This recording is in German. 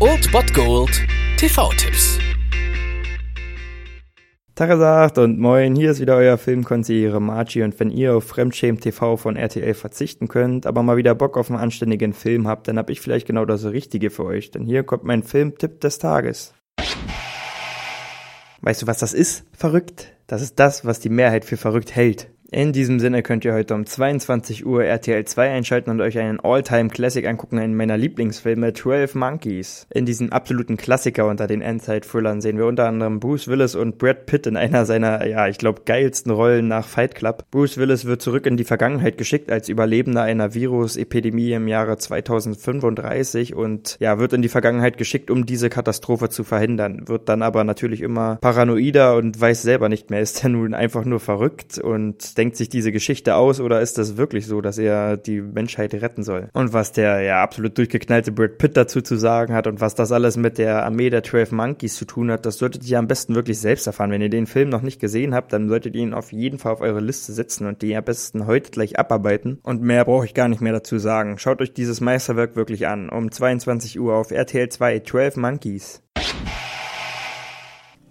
Old Bot Gold TV-Tipps. Tagesagt und moin, hier ist wieder euer Filmkonsigliere Margie und wenn ihr auf Fremdschämen TV von RTL verzichten könnt, aber mal wieder Bock auf einen anständigen Film habt, dann hab ich vielleicht genau das Richtige für euch, denn hier kommt mein Filmtipp des Tages. Weißt du, was das ist? Verrückt. Das ist das, was die Mehrheit für verrückt hält. In diesem Sinne könnt ihr heute um 22 Uhr RTL 2 einschalten und euch einen All-Time-Classic angucken, einen meiner Lieblingsfilme 12 Monkeys. In diesem absoluten Klassiker unter den Endzeit-Thrillern sehen wir unter anderem Bruce Willis und Brad Pitt in einer seiner, ja, ich glaube, geilsten Rollen nach Fight Club. Bruce Willis wird zurück in die Vergangenheit geschickt als Überlebender einer Virusepidemie im Jahre 2035 und ja, wird in die Vergangenheit geschickt, um diese Katastrophe zu verhindern. Wird dann aber natürlich immer paranoider und weiß selber nicht mehr, ist er nun einfach nur verrückt und denkt, sich diese Geschichte aus oder ist das wirklich so, dass er die Menschheit retten soll? Und was der ja absolut durchgeknallte Brad Pitt dazu zu sagen hat und was das alles mit der Armee der 12 Monkeys zu tun hat, das solltet ihr am besten wirklich selbst erfahren. Wenn ihr den Film noch nicht gesehen habt, dann solltet ihr ihn auf jeden Fall auf eure Liste setzen und die am besten heute gleich abarbeiten. Und mehr brauche ich gar nicht mehr dazu sagen. Schaut euch dieses Meisterwerk wirklich an. Um 22 Uhr auf RTL 2 12 Monkeys.